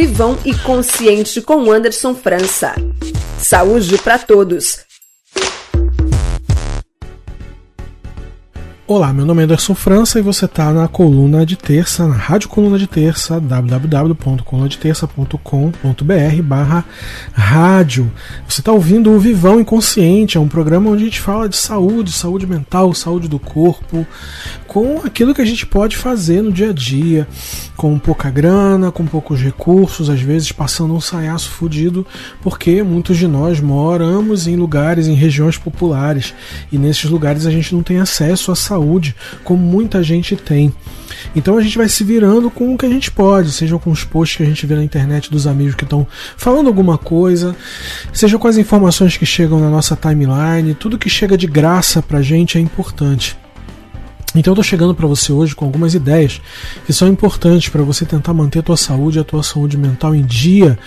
Vivão e Consciente com Anderson França. Saúde para todos. Olá, meu nome é Anderson França e você está na coluna de terça, na Rádio Coluna de Terça, www.colunadeterça.com.br barra rádio. Você está ouvindo o Vivão Inconsciente, é um programa onde a gente fala de saúde, saúde mental, saúde do corpo, com aquilo que a gente pode fazer no dia a dia, com pouca grana, com poucos recursos, às vezes passando um saiaço fudido, porque muitos de nós moramos em lugares, em regiões populares, e nesses lugares a gente não tem acesso à saúde saúde, como muita gente tem. Então a gente vai se virando com o que a gente pode, seja com os posts que a gente vê na internet dos amigos que estão falando alguma coisa, seja com as informações que chegam na nossa timeline, tudo que chega de graça pra gente é importante. Então eu tô chegando para você hoje com algumas ideias que são importantes para você tentar manter a tua saúde, a tua saúde mental em dia,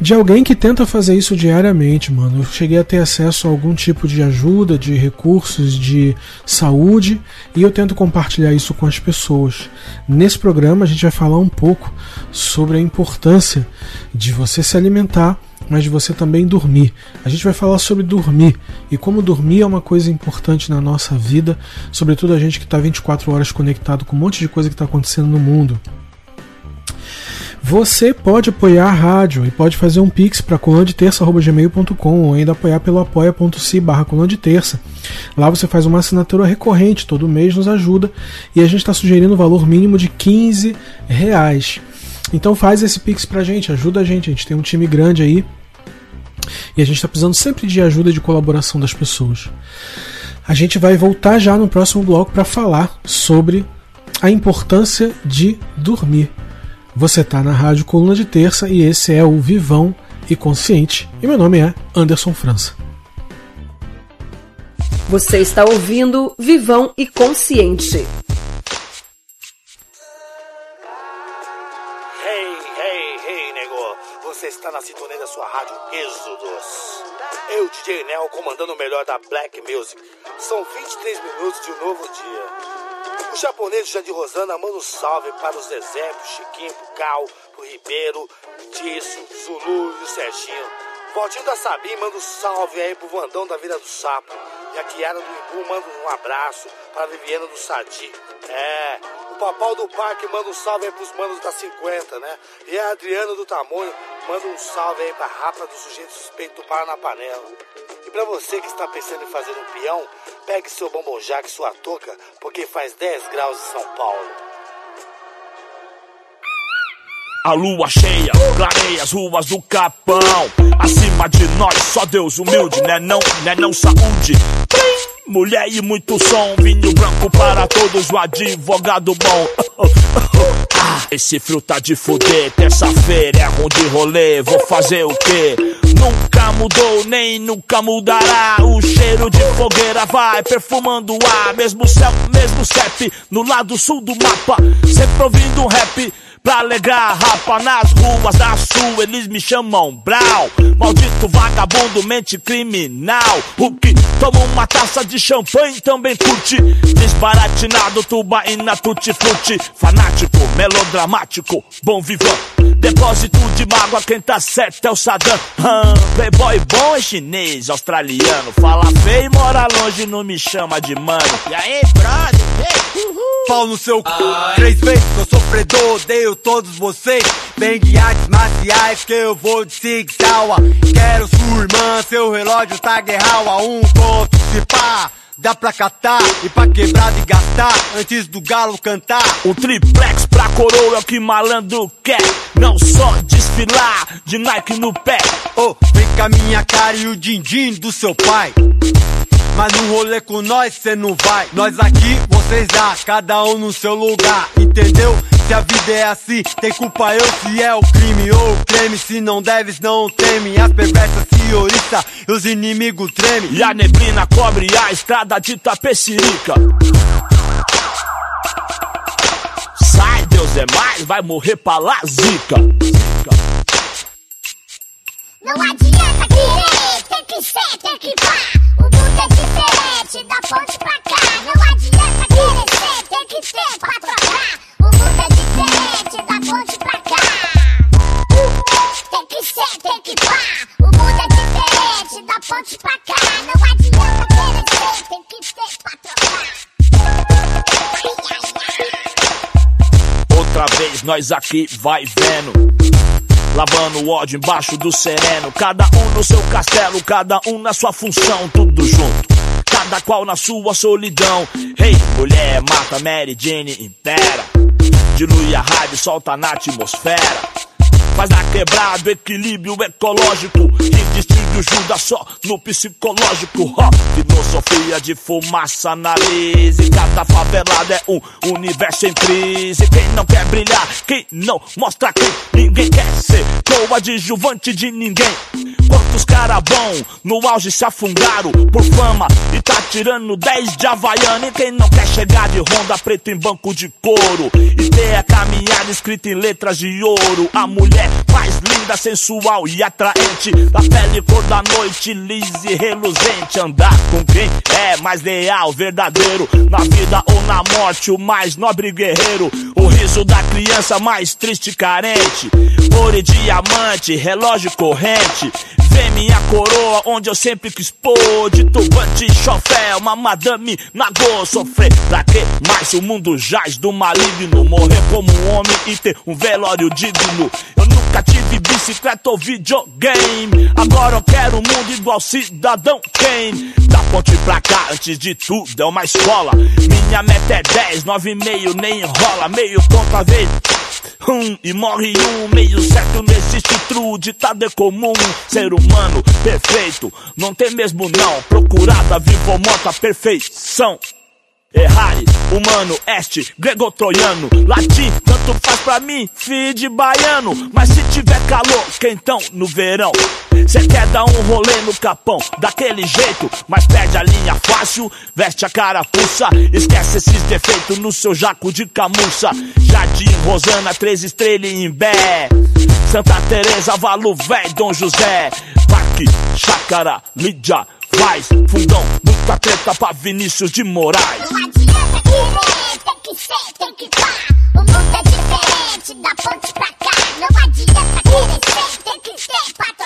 de alguém que tenta fazer isso diariamente, mano. Eu cheguei a ter acesso a algum tipo de ajuda, de recursos de saúde e eu tento compartilhar isso com as pessoas. Nesse programa a gente vai falar um pouco sobre a importância de você se alimentar mas de você também dormir. A gente vai falar sobre dormir e como dormir é uma coisa importante na nossa vida, sobretudo a gente que está 24 horas conectado com um monte de coisa que está acontecendo no mundo. Você pode apoiar a rádio e pode fazer um pix para colandeterça.gmail.com ou ainda apoiar pelo apoia.se barra terça. Lá você faz uma assinatura recorrente, todo mês nos ajuda e a gente está sugerindo o valor mínimo de 15 reais. Então faz esse pix pra gente, ajuda a gente, a gente tem um time grande aí e a gente está precisando sempre de ajuda e de colaboração das pessoas. A gente vai voltar já no próximo bloco para falar sobre a importância de dormir. Você está na Rádio Coluna de Terça e esse é o Vivão e Consciente. E meu nome é Anderson França. Você está ouvindo Vivão e Consciente. Está na sintonia da sua rádio Êxodos. Eu, DJ Nel, comandando o melhor da Black Music. São 23 minutos de um novo dia. O japonês Jandir Rosana manda um salve para os Zezé, pro Chiquinho, pro Cal, pro Ribeiro, Disso, Zulu e o Serginho. Valtinho da Sabim manda um salve aí pro Vandão da Vila do Sapo. E a Kiara do Imbu manda um abraço para a Viviana do Sadi. É, Papau do Parque manda um salve aí pros manos da 50, né? E a Adriana do Tamanho Manda um salve aí pra rapa do sujeito suspeito do Para na Panela. E pra você que está pensando em fazer um peão, pegue seu bombojac e sua touca, porque faz 10 graus em São Paulo. A lua cheia, clareia as ruas do Capão. Acima de nós, só Deus humilde, né não, né não saúde. Mulher e muito som, vinho branco para todos, o advogado bom. Esse frio tá de fuder, terça-feira é ruim de rolê, vou fazer o quê? Nunca mudou, nem nunca mudará. O cheiro de fogueira vai perfumando o ar. Mesmo céu, mesmo CEP, no lado sul do mapa. Sempre ouvindo um rap pra alegrar rapa nas ruas da sul. Eles me chamam Brau. Maldito vagabundo, mente criminal. O que toma uma taça de champanhe também curte. Desbaratinado, tubaína, tutti-frutti. Fanático, melodramático, bom vivão. Depósito de mágoa, quem tá certo é o Saddam. Hum, playboy bom é chinês, australiano. Fala feio e mora longe, não me chama de mano. E aí, brother? Uhul. Pau no seu cu. Três vezes eu sofredor, odeio todos vocês. De artes marciais que eu vou de Sig. Quero sua irmã, seu relógio tá guerral a um ponto se pá. Dá pra catar e pra quebrar e gastar antes do galo cantar. O triplex pra coroa é o que malandro quer. Não só desfilar de Nike no pé. Oh, vem com a minha cara e o din-din do seu pai. Mas no rolê com nós cê não vai. Nós aqui, vocês lá, cada um no seu lugar, entendeu? Se a vida é assim, tem culpa eu se é o crime ou o creme. Se não deves, não teme. As perversas se oriçam e os inimigos tremem. E a neblina cobre a estrada de Tapecirica. Deus é mais, vai morrer pra lá, zica. Não adianta querer, tem que ser, tem que pá. O mundo é diferente, da ponte pra cá. Não adianta querer ser, tem que ter pra trocar. Nós aqui vai vendo. Lavando o ódio embaixo do sereno. Cada um no seu castelo, cada um na sua função, tudo junto. Cada qual na sua solidão. Ei, hey, mulher, mata Mary Jane, impera. Dilui a rádio, solta na atmosfera. Faz na quebrada equilíbrio ecológico. E distribui Judas só no psicológico. Ó, filosofia de fumaça analise. Cada favelada é um universo em crise. Quem não quer brilhar, quem não mostra quem ninguém quer ser. Coadjuvante de ninguém. Quantos cara bom no auge se afundaram por fama e tá tirando 10 de Havaiana. E quem não quer chegar de Honda preto em banco de couro e ter a caminhada escrita em letras de ouro. A mulher mais linda, sensual e atraente. Da pele cor da noite, lisa e reluzente. Andar com quem é mais leal, verdadeiro. Na vida ou na morte, o mais nobre guerreiro. O riso da criança mais triste e carente. Ouro e diamante, relógio corrente. Vê minha coroa, onde eu sempre quis pôr. De turbante, chofé, uma madame nagô. Sofrer pra que mais o mundo jaz do maligno? Morrer como um homem e ter um velório digno. Eu nunca tive bicicleta ou videogame. Agora eu quero um mundo igual cidadão Kane. Da ponte pra cá, antes de tudo, é uma escola. Minha meta é 10, 9,5, nem enrola. Meio ponto a vez. Um, e morre um, meio certo não existe true, ditado é comum. Ser humano perfeito, não tem mesmo não. Procurada, vivo ou morta, perfeição. Errare, humano, este, grego-troiano, latim, faz pra mim, filho de baiano. Mas se tiver calor, quentão no verão, cê quer dar um rolê no capão, daquele jeito, mas perde a linha fácil, veste a carapuça, esquece esses defeitos no seu jaco de camuça. Jardim, Rosana, três estrelas em Bé, Santa Teresa, Valo Véi, Dom José, Parque, Chácara, Lídia, Vaz, Fundão, muita treta pra Vinícius de Moraes. Não adianta que ser, tem que pá. O mundo é diferente da ponte pra cá. Não adianta querer ser, tem que ser pra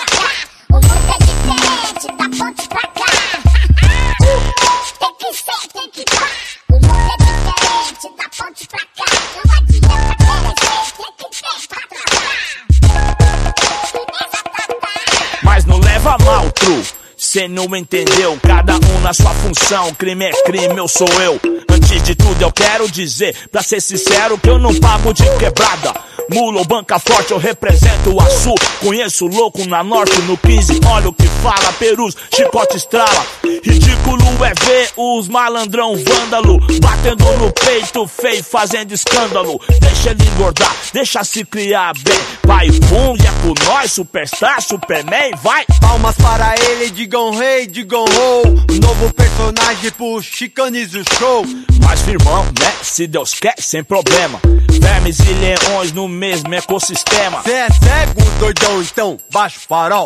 Cê não entendeu, cada um na sua função. Crime é crime, eu sou eu. Antes de tudo, eu quero dizer, pra ser sincero, que eu não pago de quebrada. Mula ou banca forte, eu represento o Açu. Conheço louco na norte, no 15. Olha o que fala, perus, chicote estrala. Ridículo é ver os malandrão vândalo. Batendo no peito, feio, fazendo escândalo. Deixa ele engordar, deixa se criar bem. Vai, pum, e é com nós, superstar, superman, vai. Palmas para ele, digam rei, digam ho. Novo personagem pro Chicanes o show. Mas firmão, né? Se Deus quer, sem problema. Vermes e leões no mesmo ecossistema. Cê é cego, doidão, então baixa o farol.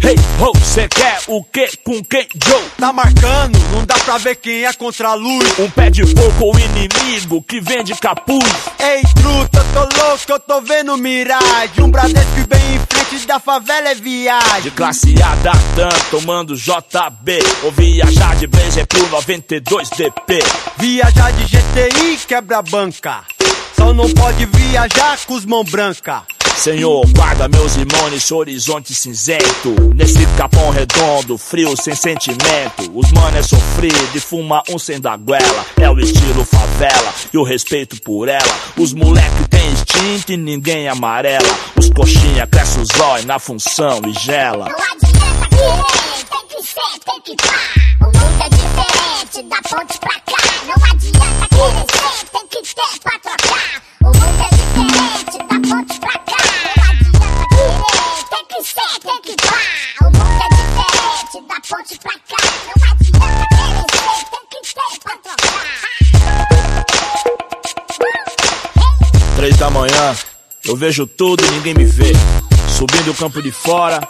Hey, ho, cê quer o que com quem, Joe? Tá marcando, não dá pra ver quem é contra a luz. Um pé de porco ou inimigo que vende capuz. Ei, truta, tô louco, eu tô vendo miragem. Um Bradesco bem frente da favela é viagem. De classe A da TAM, tomando JB. Ou viajar de Blazer pro 92 DP. Viajar de GTI quebra a banca. Só não pode viajar com os mão branca. Senhor, guarda meus irmãos nesse horizonte cinzento. Nesse capão redondo, frio, sem sentimento. Os mano é sofrido e fuma um sem da goela. É o estilo favela e o respeito por ela. Os moleque tem instinto e ninguém amarela. Os coxinha cresce os olhos na função e gela. Não adianta querer, tem que ser, tem que pá. O mundo é diferente da ponte pra cá. Não adianta querer ser, tem que ter pra trocar. O mundo é diferente da ponte pra cá. Que pá. O mundo é diferente da ponte pra cá. Não adianta querer tem que ter pra trocar. Três da manhã, eu vejo tudo e ninguém me vê. Subindo o campo de fora,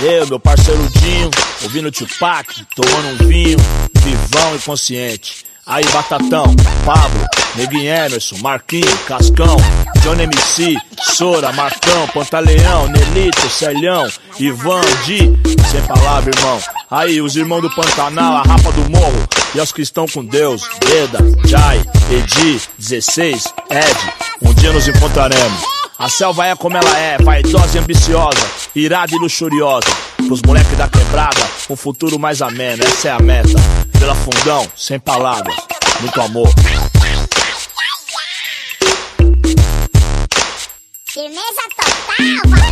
eu, meu parceiro Dinho, ouvindo Tupac, tomando um vinho, vivão e consciente. Aí Batatão, Pablo, Neguinho Emerson, Marquinho, Cascão, Johnny MC, Sora, Marcão, Pantaleão, Nelito, Celhão, Ivan, Di, sem palavra, irmão. Aí, os irmãos do Pantanal, a Rapa do Morro, E aos que estão com Deus, Beda, Jai, Edi, 16, Ed, um dia nos encontraremos. A selva é como ela é, vaidosa e ambiciosa, irada e luxuriosa. Pros moleques da quebrada, um futuro mais ameno, essa é a meta. Pela fundão, sem palavras, muito amor. Firmeza total,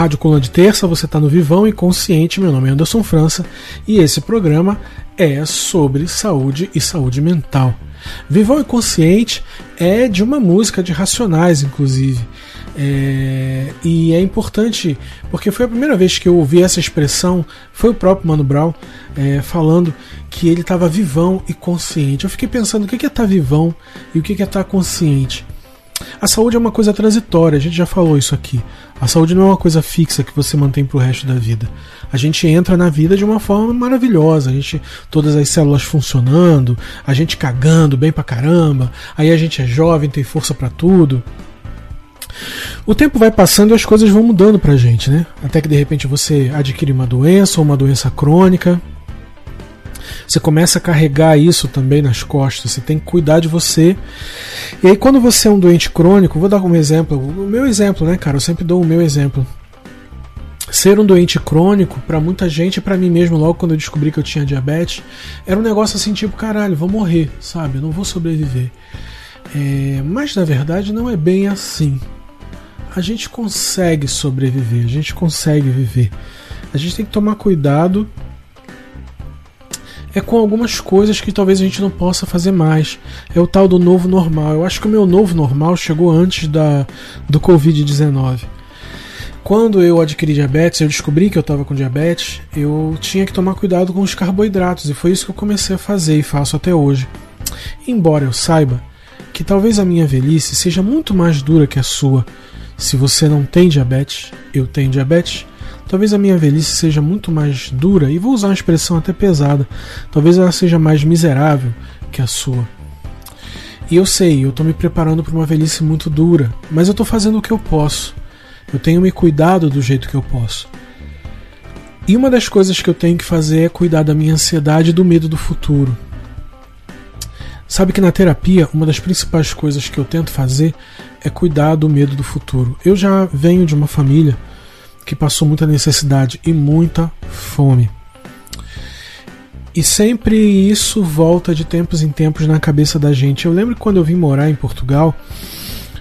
Rádio Coluna de Terça, você está no Vivão e Consciente. Meu nome é Anderson França e esse programa é sobre saúde e saúde mental. Vivão e Consciente é de uma música de Racionais, inclusive. É, e é importante porque foi a primeira vez que eu ouvi essa expressão. Foi o próprio Mano Brown é, falando que ele estava vivão e consciente. Eu fiquei pensando o que é estar tá vivão e o que é estar tá consciente. A saúde é uma coisa transitória, a gente já falou isso aqui. A saúde não é uma coisa fixa que você mantém pro resto da vida. A gente entra na vida de uma forma maravilhosa, a gente todas as células funcionando, a gente cagando bem pra caramba, aí a gente é jovem, tem força para tudo. O tempo vai passando e as coisas vão mudando pra gente, né? Até que de repente você adquire uma doença ou uma doença crônica, você começa a carregar isso também nas costas, você tem que cuidar de você. E aí, quando você é um doente crônico, vou dar um exemplo, o meu exemplo, né, cara? Eu sempre dou o meu exemplo. Ser um doente crônico, para muita gente, para mim mesmo, logo quando eu descobri que eu tinha diabetes, era um negócio assim, tipo, caralho, vou morrer, sabe? Eu não vou sobreviver. É, mas na verdade não é bem assim. A gente consegue sobreviver, a gente consegue viver. A gente tem que tomar cuidado é com algumas coisas que talvez a gente não possa fazer mais. É o tal do novo normal. Eu acho que o meu novo normal chegou antes da, do Covid-19. Quando eu adquiri diabetes, eu descobri que eu estava com diabetes, eu tinha que tomar cuidado com os carboidratos e foi isso que eu comecei a fazer e faço até hoje. Embora eu saiba que talvez a minha velhice seja muito mais dura que a sua. Se você não tem diabetes, eu tenho diabetes, Talvez a minha velhice seja muito mais dura, e vou usar uma expressão até pesada, talvez ela seja mais miserável que a sua. E eu sei, eu estou me preparando para uma velhice muito dura, mas eu estou fazendo o que eu posso. Eu tenho me cuidado do jeito que eu posso. E uma das coisas que eu tenho que fazer é cuidar da minha ansiedade e do medo do futuro. Sabe que na terapia, uma das principais coisas que eu tento fazer é cuidar do medo do futuro. Eu já venho de uma família que passou muita necessidade e muita fome. E sempre isso volta de tempos em tempos na cabeça da gente. Eu lembro que quando eu vim morar em Portugal,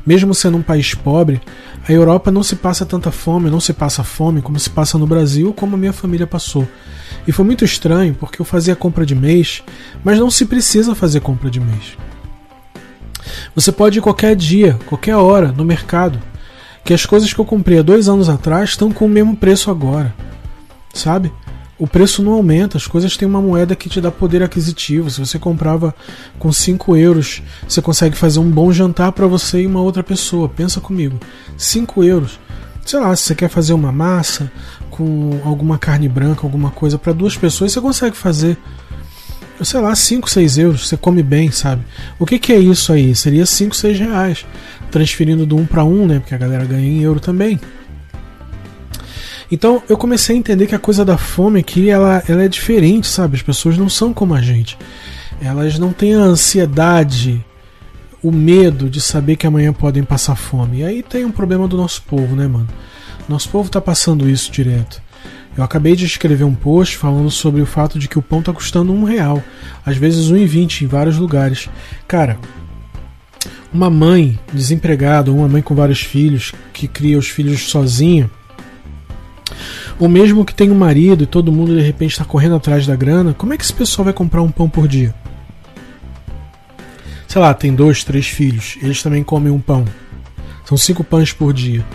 mesmo sendo um país pobre, a Europa não se passa tanta fome, não se passa fome como se passa no Brasil, como a minha família passou. E foi muito estranho porque eu fazia compra de mês, mas não se precisa fazer compra de mês. Você pode ir qualquer dia, qualquer hora, no mercado que as coisas que eu comprei há dois anos atrás estão com o mesmo preço agora. Sabe? O preço não aumenta, as coisas têm uma moeda que te dá poder aquisitivo. Se você comprava com 5 euros, você consegue fazer um bom jantar para você e uma outra pessoa. Pensa comigo. 5 euros. Sei lá, se você quer fazer uma massa com alguma carne branca, alguma coisa para duas pessoas, você consegue fazer sei lá, 5, 6 euros, você come bem, sabe? O que, que é isso aí? Seria 5, 6 reais transferindo do um para um, né? Porque a galera ganha em euro também. Então eu comecei a entender que a coisa da fome aqui ela, ela é diferente, sabe? As pessoas não são como a gente. Elas não têm a ansiedade, o medo de saber que amanhã podem passar fome. E aí tem um problema do nosso povo, né, mano? Nosso povo tá passando isso direto. Eu acabei de escrever um post falando sobre o fato de que o pão tá custando um real, às vezes um e vinte em vários lugares. Cara, uma mãe desempregada, uma mãe com vários filhos, que cria os filhos sozinha, ou mesmo que tem um marido e todo mundo de repente está correndo atrás da grana, como é que esse pessoal vai comprar um pão por dia? Sei lá, tem dois, três filhos, eles também comem um pão. São cinco pães por dia.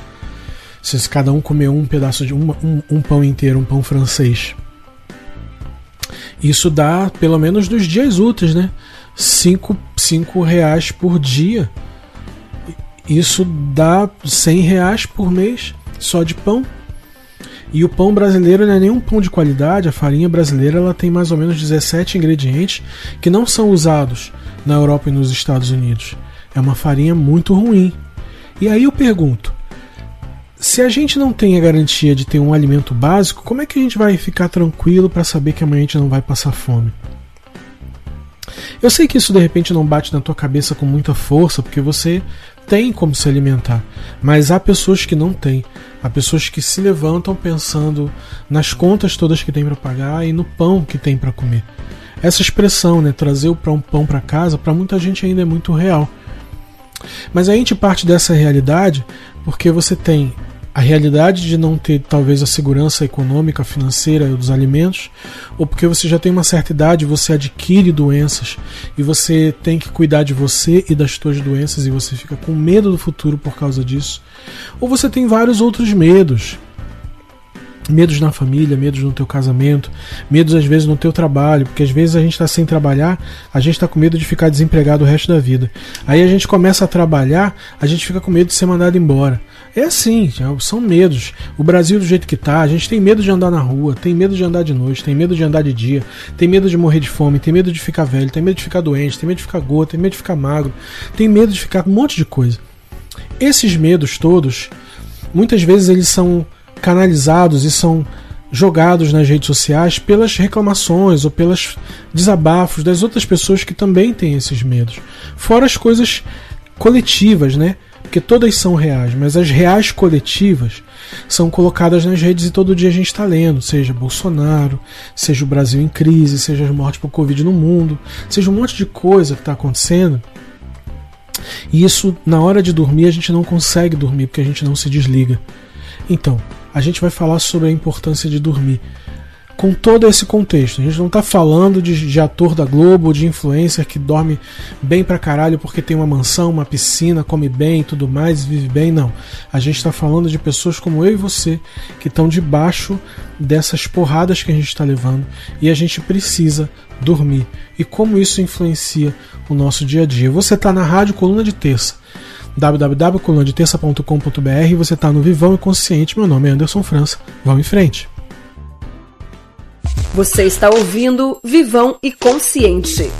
Se cada um comer um pedaço de um, um, um pão inteiro, um pão francês. Isso dá pelo menos dos dias úteis, né? 5, cinco reais por dia. Isso dá 100 reais por mês só de pão. E o pão brasileiro não é nenhum pão de qualidade, a farinha brasileira ela tem mais ou menos 17 ingredientes que não são usados na Europa e nos Estados Unidos. É uma farinha muito ruim. E aí eu pergunto: se a gente não tem a garantia de ter um alimento básico, como é que a gente vai ficar tranquilo para saber que amanhã a gente não vai passar fome? Eu sei que isso de repente não bate na tua cabeça com muita força, porque você tem como se alimentar, mas há pessoas que não têm. Há pessoas que se levantam pensando nas contas todas que tem para pagar e no pão que tem para comer. Essa expressão, né, trazer o pão para casa, para muita gente ainda é muito real. Mas a gente parte dessa realidade porque você tem a realidade de não ter talvez a segurança econômica, financeira dos alimentos, ou porque você já tem uma certa idade, você adquire doenças e você tem que cuidar de você e das suas doenças e você fica com medo do futuro por causa disso, ou você tem vários outros medos, medos na família, medos no teu casamento, medos às vezes no teu trabalho, porque às vezes a gente está sem trabalhar, a gente está com medo de ficar desempregado o resto da vida. Aí a gente começa a trabalhar, a gente fica com medo de ser mandado embora. É assim, são medos. O Brasil do jeito que tá, a gente tem medo de andar na rua, tem medo de andar de noite, tem medo de andar de dia, tem medo de morrer de fome, tem medo de ficar velho, tem medo de ficar doente, tem medo de ficar gordo, tem medo de ficar magro, tem medo de ficar um monte de coisa. Esses medos todos, muitas vezes eles são canalizados e são jogados nas redes sociais pelas reclamações ou pelos desabafos das outras pessoas que também têm esses medos. Fora as coisas coletivas, né? porque todas são reais, mas as reais coletivas são colocadas nas redes e todo dia a gente está lendo, seja Bolsonaro, seja o Brasil em crise, seja as mortes por Covid no mundo, seja um monte de coisa que está acontecendo. E isso, na hora de dormir, a gente não consegue dormir porque a gente não se desliga. Então, a gente vai falar sobre a importância de dormir com todo esse contexto. A gente não está falando de, de, ator da Globo, de influencer que dorme bem pra caralho porque tem uma mansão, uma piscina, come bem e tudo mais, vive bem, não. A gente está falando de pessoas como eu e você que estão debaixo dessas porradas que a gente está levando e a gente precisa dormir. E como isso influencia o nosso dia a dia. Você está na rádio Coluna de Terça www.colunadeterça.com.br e você está no Vivão e Consciente. Meu nome é Anderson França. Vamos em frente. Você está ouvindo Vivão e Consciente.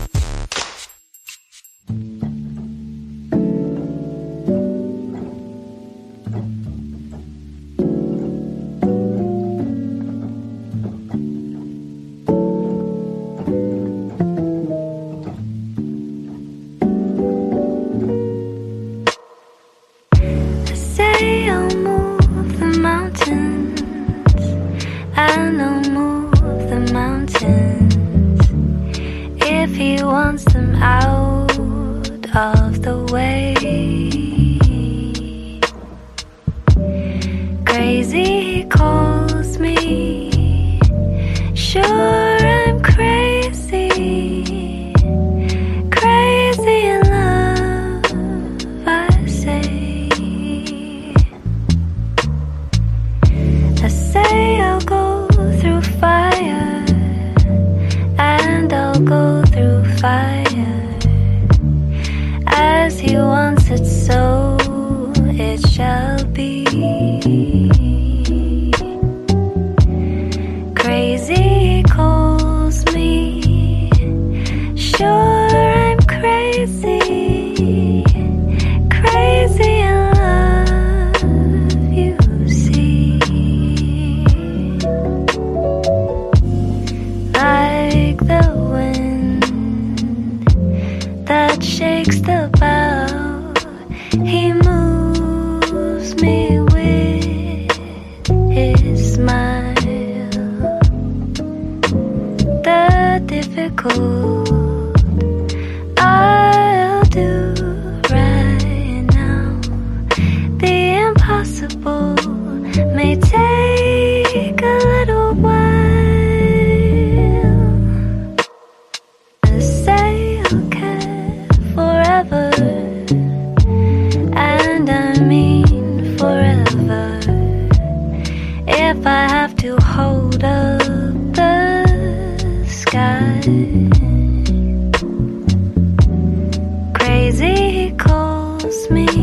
crazy, he calls me.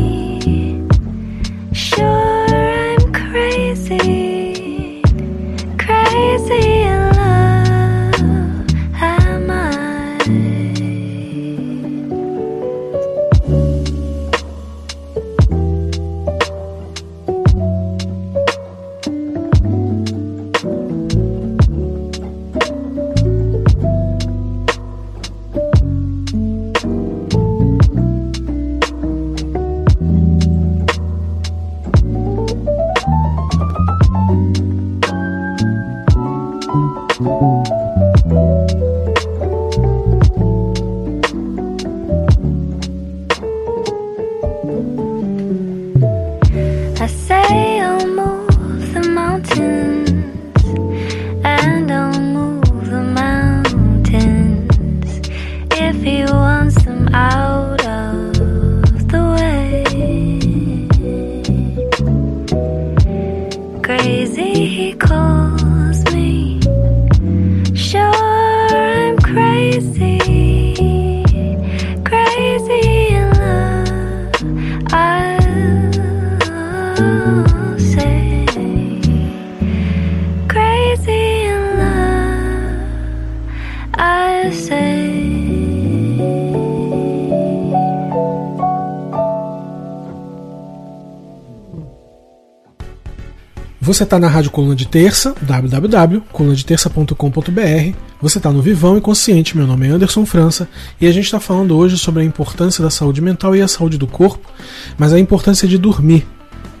Você está na Rádio Coluna de Terça, www.colunadeterça.com.br. Você está no Vivão e Consciente. Meu nome é Anderson França e a gente está falando hoje sobre a importância da saúde mental e a saúde do corpo, mas a importância de dormir.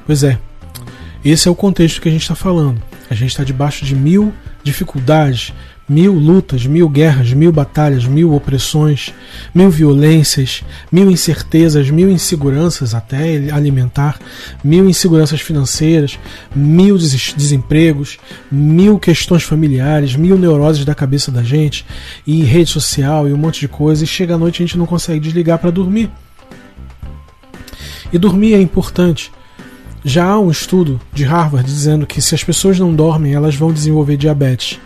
Pois é, esse é o contexto que a gente está falando. A gente está debaixo de mil dificuldades, mil lutas, mil guerras, mil batalhas, mil opressões, mil violências, mil incertezas, mil inseguranças até alimentar, mil inseguranças financeiras, mil des- desempregos, mil questões familiares, mil neuroses da cabeça da gente, e rede social e um monte de coisa, e chega à noite a gente não consegue desligar para dormir. E dormir é importante. Já há um estudo de Harvard dizendo que se as pessoas não dormem, elas vão desenvolver diabetes.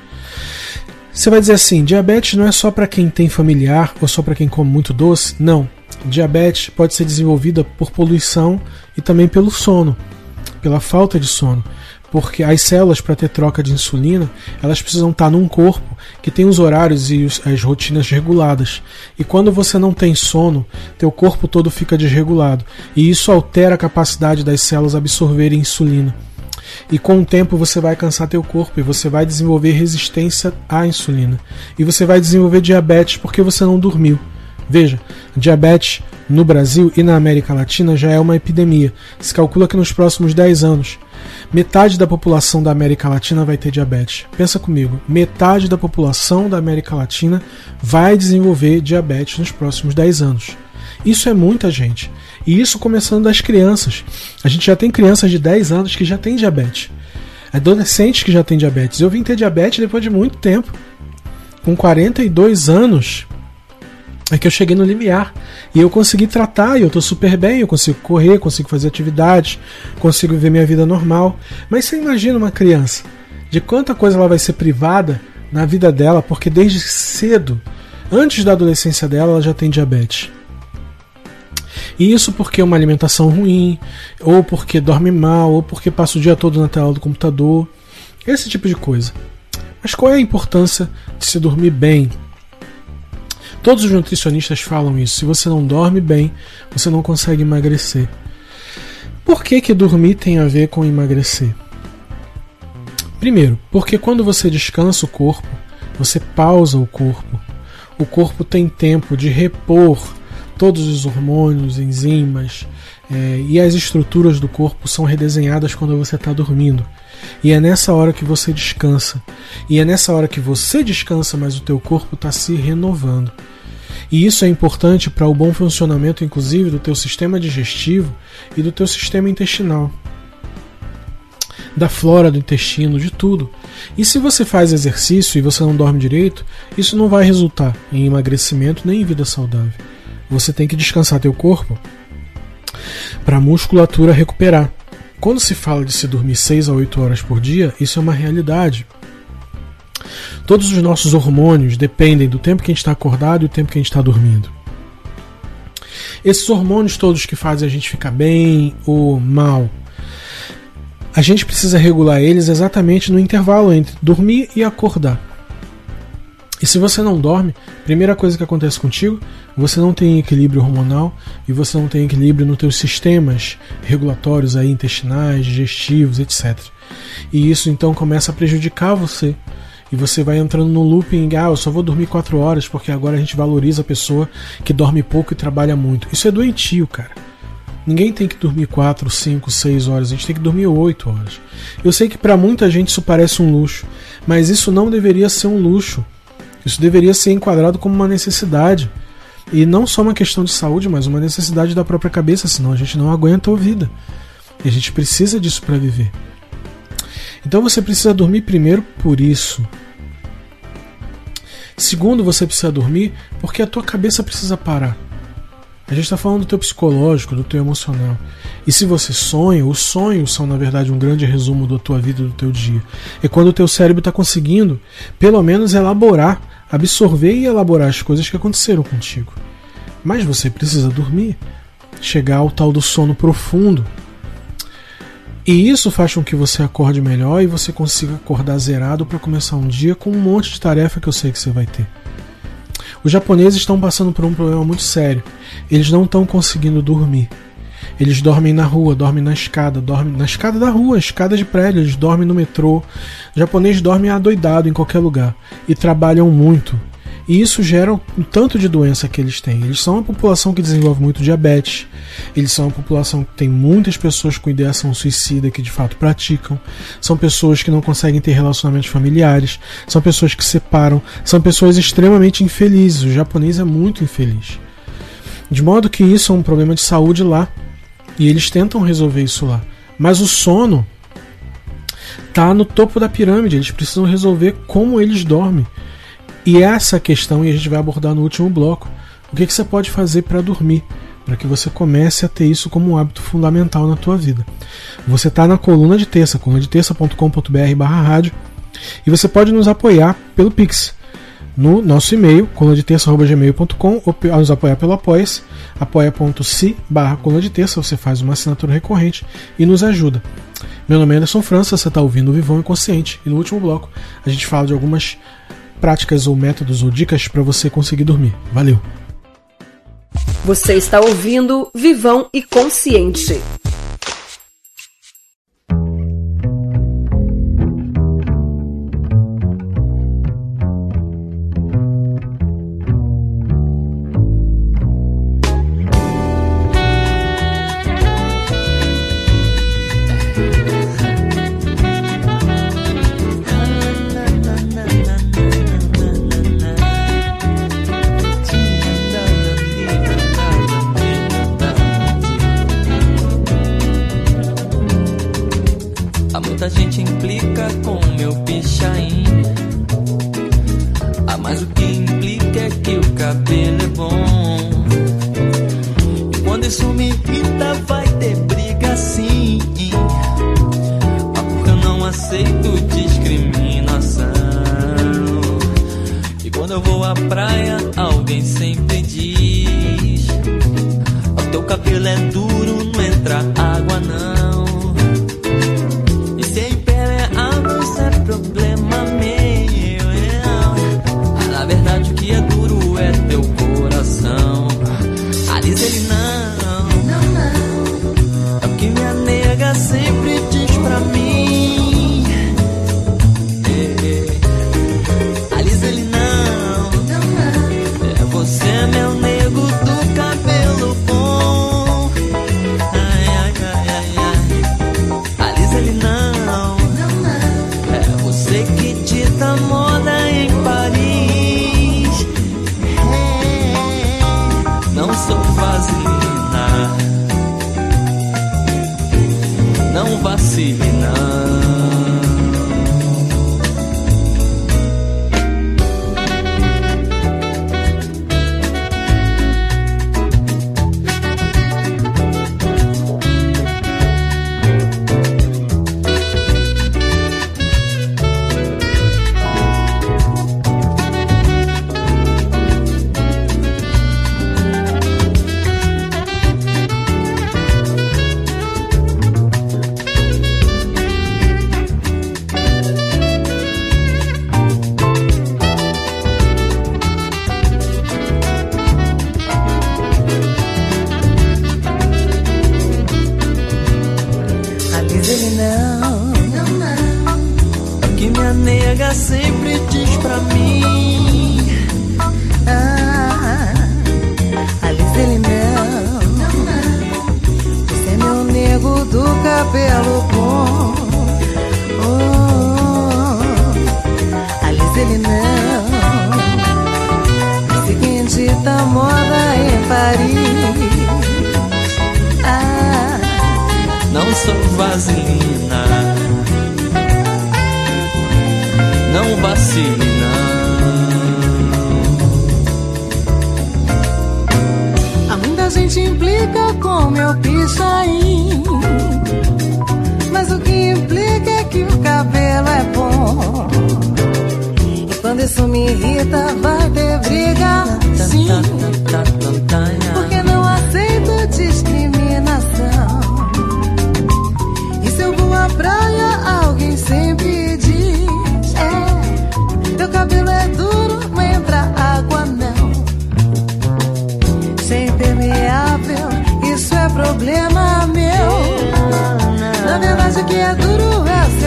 Você vai dizer assim: diabetes não é só para quem tem familiar ou só para quem come muito doce? Não. Diabetes pode ser desenvolvida por poluição e também pelo sono, pela falta de sono. Porque as células, para ter troca de insulina, elas precisam estar num corpo que tem os horários e as rotinas reguladas. E quando você não tem sono, teu corpo todo fica desregulado. E isso altera a capacidade das células absorverem insulina. E com o tempo você vai cansar teu corpo e você vai desenvolver resistência à insulina. E você vai desenvolver diabetes porque você não dormiu. Veja, diabetes no Brasil e na América Latina já é uma epidemia. Se calcula que nos próximos 10 anos, metade da população da América Latina vai ter diabetes. Pensa comigo, metade da população da América Latina vai desenvolver diabetes nos próximos 10 anos. Isso é muita gente. E isso começando das crianças. A gente já tem crianças de 10 anos que já têm diabetes. Adolescentes que já têm diabetes. Eu vim ter diabetes depois de muito tempo. Com 42 anos é que eu cheguei no limiar. E eu consegui tratar, e eu tô super bem, eu consigo correr, consigo fazer atividades, consigo viver minha vida normal. Mas você imagina uma criança, de quanta coisa ela vai ser privada na vida dela, porque desde cedo, antes da adolescência dela, ela já tem diabetes. E isso porque é uma alimentação ruim, ou porque dorme mal, ou porque passa o dia todo na tela do computador. Esse tipo de coisa. Mas qual é a importância de se dormir bem? Todos os nutricionistas falam isso. Se você não dorme bem, você não consegue emagrecer. Por que, que dormir tem a ver com emagrecer? Primeiro, porque quando você descansa o corpo, você pausa o corpo. O corpo tem tempo de repor todos os hormônios, enzimas é, e as estruturas do corpo são redesenhadas quando você está dormindo. E é nessa hora que você descansa. E é nessa hora que você descansa, mas o teu corpo está se renovando. E isso é importante para o bom funcionamento, inclusive, do teu sistema digestivo e do teu sistema intestinal. Da flora do intestino, de tudo. E se você faz exercício e você não dorme direito, isso não vai resultar em emagrecimento nem em vida saudável. Você tem que descansar teu corpo para a musculatura recuperar. Quando se fala de se dormir 6 a 8 horas por dia, isso é uma realidade. Todos os nossos hormônios dependem do tempo que a gente está acordado e do tempo que a gente está dormindo. Esses hormônios todos que fazem a gente ficar bem ou mal, a gente precisa regular eles exatamente no intervalo entre dormir e acordar. E se você não dorme, primeira coisa que acontece contigo, você não tem equilíbrio hormonal e você não tem equilíbrio nos teus sistemas regulatórios aí, intestinais, digestivos, etc. E isso então começa a prejudicar você. E você vai entrando no looping, ah, eu só vou dormir 4 horas porque agora a gente valoriza a pessoa que dorme pouco e trabalha muito. Isso é doentio, cara. Ninguém tem que dormir 4, 5, 6 horas, a gente tem que dormir 8 horas. Eu sei que para muita gente isso parece um luxo, mas isso não deveria ser um luxo. Isso deveria ser enquadrado como uma necessidade. E não só uma questão de saúde, mas uma necessidade da própria cabeça, senão a gente não aguenta a vida. E a gente precisa disso para viver. Então você precisa dormir primeiro por isso. Segundo, você precisa dormir porque a tua cabeça precisa parar. A gente está falando do teu psicológico, do teu emocional. E se você sonha, os sonhos são na verdade um grande resumo da tua vida, do teu dia. É quando o teu cérebro está conseguindo, pelo menos, elaborar absorver e elaborar as coisas que aconteceram contigo. Mas você precisa dormir, chegar ao tal do sono profundo. E isso faz com que você acorde melhor e você consiga acordar zerado para começar um dia com um monte de tarefa que eu sei que você vai ter. Os japoneses estão passando por um problema muito sério. Eles não estão conseguindo dormir. Eles dormem na rua, dormem na escada, dormem na escada da rua, escada de prédio, eles dormem no metrô. O japonês dorme adoidado em qualquer lugar e trabalham muito. E isso gera o tanto de doença que eles têm. Eles são uma população que desenvolve muito diabetes. Eles são uma população que tem muitas pessoas com ideação suicida que de fato praticam. São pessoas que não conseguem ter relacionamentos familiares. São pessoas que separam. São pessoas extremamente infelizes. O japonês é muito infeliz. De modo que isso é um problema de saúde lá. E eles tentam resolver isso lá. Mas o sono tá no topo da pirâmide. Eles precisam resolver como eles dormem. E essa questão e a gente vai abordar no último bloco. O que, que você pode fazer para dormir? Para que você comece a ter isso como um hábito fundamental na tua vida. Você está na coluna de terça, coluna de terça.com.br barra rádio. E você pode nos apoiar pelo Pix no nosso e-mail, colunadeterça.gmail.com ou nos apoiar pelo Apoia-se, apoia.se barra terça, você faz uma assinatura recorrente e nos ajuda. Meu nome é Anderson França, você está ouvindo o Vivão Inconsciente e no último bloco a gente fala de algumas práticas ou métodos ou dicas para você conseguir dormir. Valeu! Você está ouvindo Vivão e Consciente.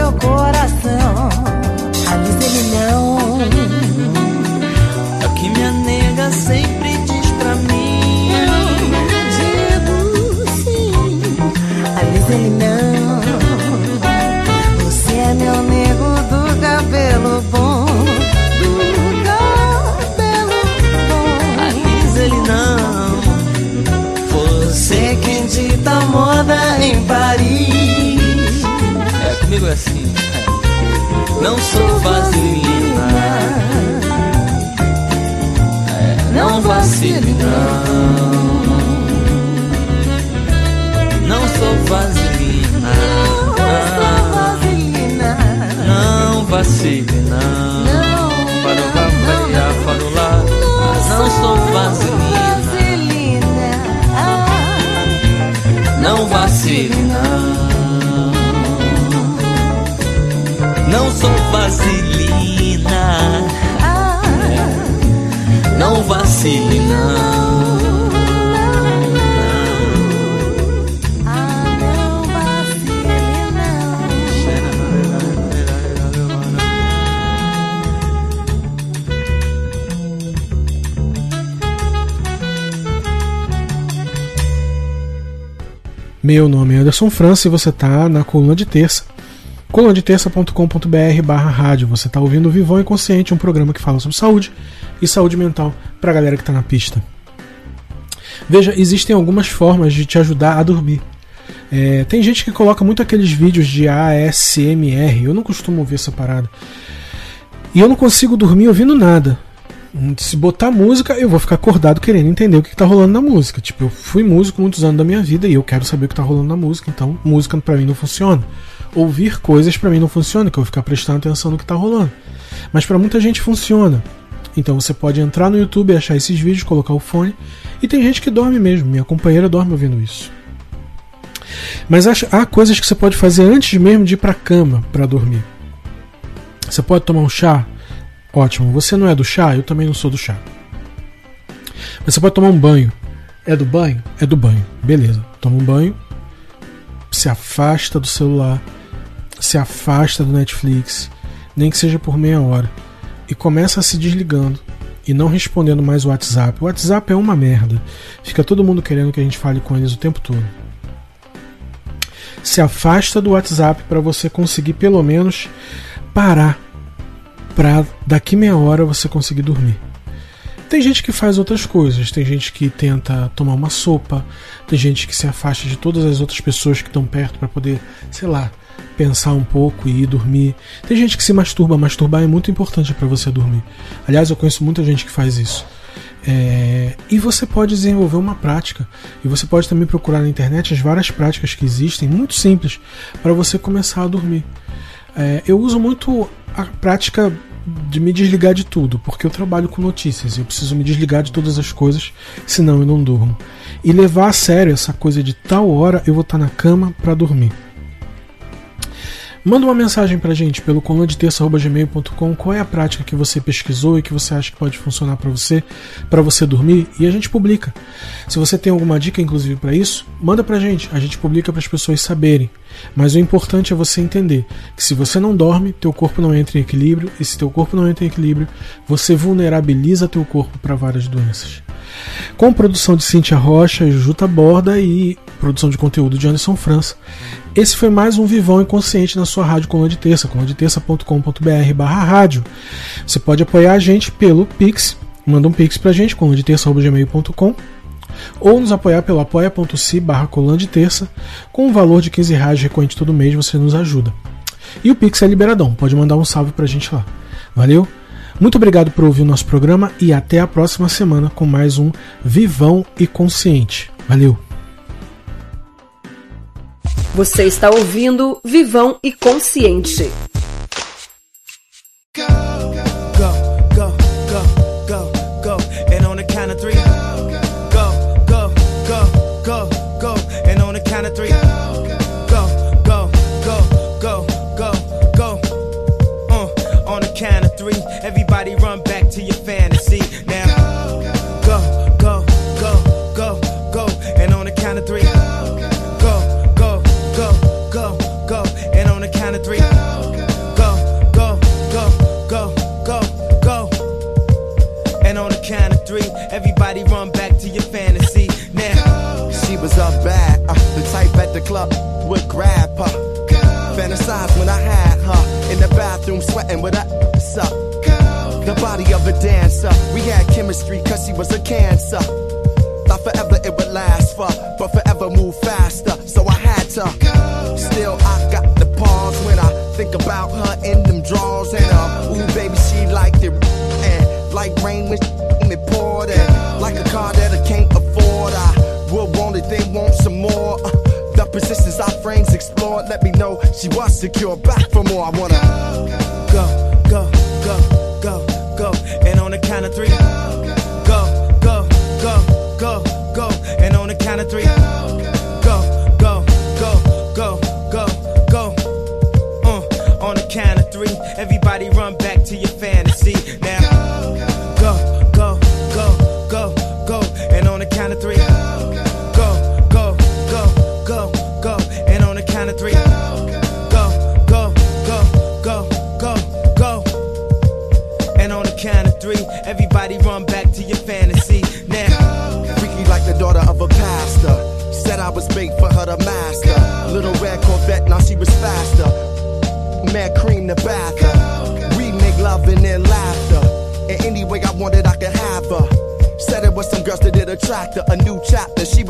Seu coração. Alice, ele não. É o que minha nega sempre diz pra mim. Digo sim. Alice, ele não. Você é meu nego do cabelo bom. Do cabelo bom. Alice, ele não. Você que dita moda em Paris. É, comigo é assim. É. Não sou vaselina. É, não vacile, não. Não sou vaselina. Não vacile, não. Para o lá, para para o lá. Não sou vaselina. Não vacile, não. Não sou vaselina. Não vacile, não. Meu nome é Anderson França e você tá na coluna de terça. colunadeterça.com.br barra rádio. Você tá ouvindo o Vivão Inconsciente, um programa que fala sobre saúde e saúde mental pra galera que tá na pista. Veja, existem algumas formas de te ajudar a dormir. É, tem gente que coloca muito aqueles vídeos de ASMR. Eu não costumo ouvir essa parada. E eu não consigo dormir ouvindo nada. Se botar música, eu vou ficar acordado querendo entender o que, que tá rolando na música. Tipo, eu fui músico muitos anos da minha vida e eu quero saber o que tá rolando na música, então música pra mim não funciona. Ouvir coisas pra mim não funciona, que eu vou ficar prestando atenção no que tá rolando. Mas pra muita gente funciona. Então você pode entrar no YouTube, achar esses vídeos, colocar o fone. E tem gente que dorme mesmo. Minha companheira dorme ouvindo isso. Mas há coisas que você pode fazer antes mesmo de ir pra cama pra dormir. Você pode tomar um chá? Ótimo. Você não é do chá? Eu também não sou do chá. Mas você pode tomar um banho. É do banho? É do banho. Beleza. Toma um banho. Se afasta do celular. Se afasta do Netflix. Nem que seja por meia hora. E começa se desligando. E não respondendo mais o WhatsApp. O WhatsApp é uma merda. Fica todo mundo querendo que a gente fale com eles o tempo todo. Se afasta do WhatsApp para você conseguir pelo menos parar para daqui meia hora você conseguir dormir. Tem gente que faz outras coisas, tem gente que tenta tomar uma sopa, tem gente que se afasta de todas as outras pessoas que estão perto para poder, sei lá, pensar um pouco e ir dormir. Tem gente que se masturba, masturbar é muito importante para você dormir. Aliás, eu conheço muita gente que faz isso. É, e você pode desenvolver uma prática. E você pode também procurar na internet as várias práticas que existem, muito simples, para você começar a dormir. É, eu uso muito a prática de me desligar de tudo, porque eu trabalho com notícias, eu preciso me desligar de todas as coisas, senão eu não durmo. E levar a sério essa coisa de tal hora eu vou estar na cama para dormir. Manda uma mensagem pra gente pelo colunadetexto.gmail.com qual é a prática que você pesquisou e que você acha que pode funcionar para você, para você dormir, e a gente publica. Se você tem alguma dica, inclusive, para isso, manda pra gente, a gente publica para as pessoas saberem. Mas o importante é você entender que se você não dorme, teu corpo não entra em equilíbrio, e se teu corpo não entra em equilíbrio, você vulnerabiliza teu corpo para várias doenças com produção de Cintia Rocha e Juta Borda e produção de conteúdo de Anderson França. Esse foi mais um Vivão Inconsciente na sua rádio Coluna de Terça, colunadeterça.com.br barra rádio. Você pode apoiar a gente pelo Pix, manda um Pix pra gente, colunadeterça.gmail.com ou nos apoiar pelo apoia.se barra coluna de terça, com um valor de 15 reais recorrente todo mês, você nos ajuda. E o Pix é liberadão, pode mandar um salve pra gente lá. Valeu? Muito obrigado por ouvir o nosso programa e até a próxima semana com mais um Vivão e Consciente. Valeu! Você está ouvindo Vivão e Consciente.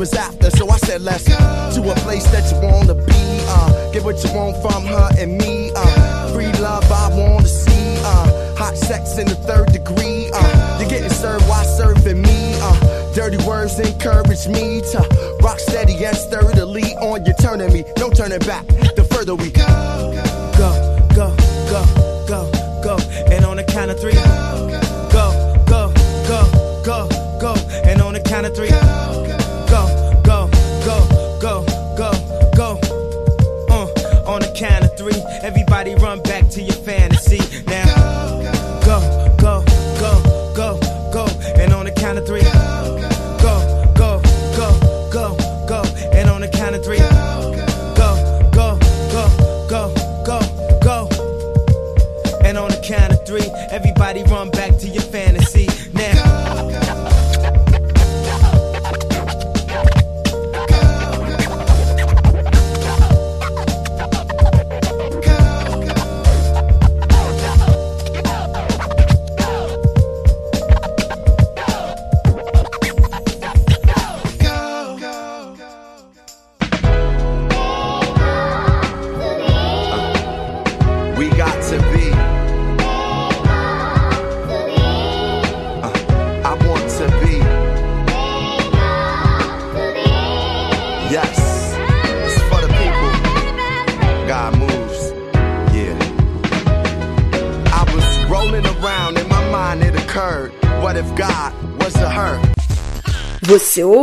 was after. So I said, let's go to a place that you wanna be. Uh, get what you want from her and me.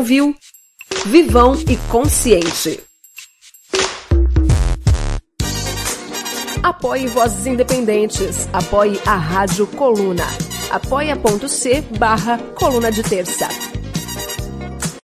ouviu Vivão e Consciente. Apoie Vozes Independentes. Apoie a Rádio Coluna. apoia.c barra Coluna de Terça.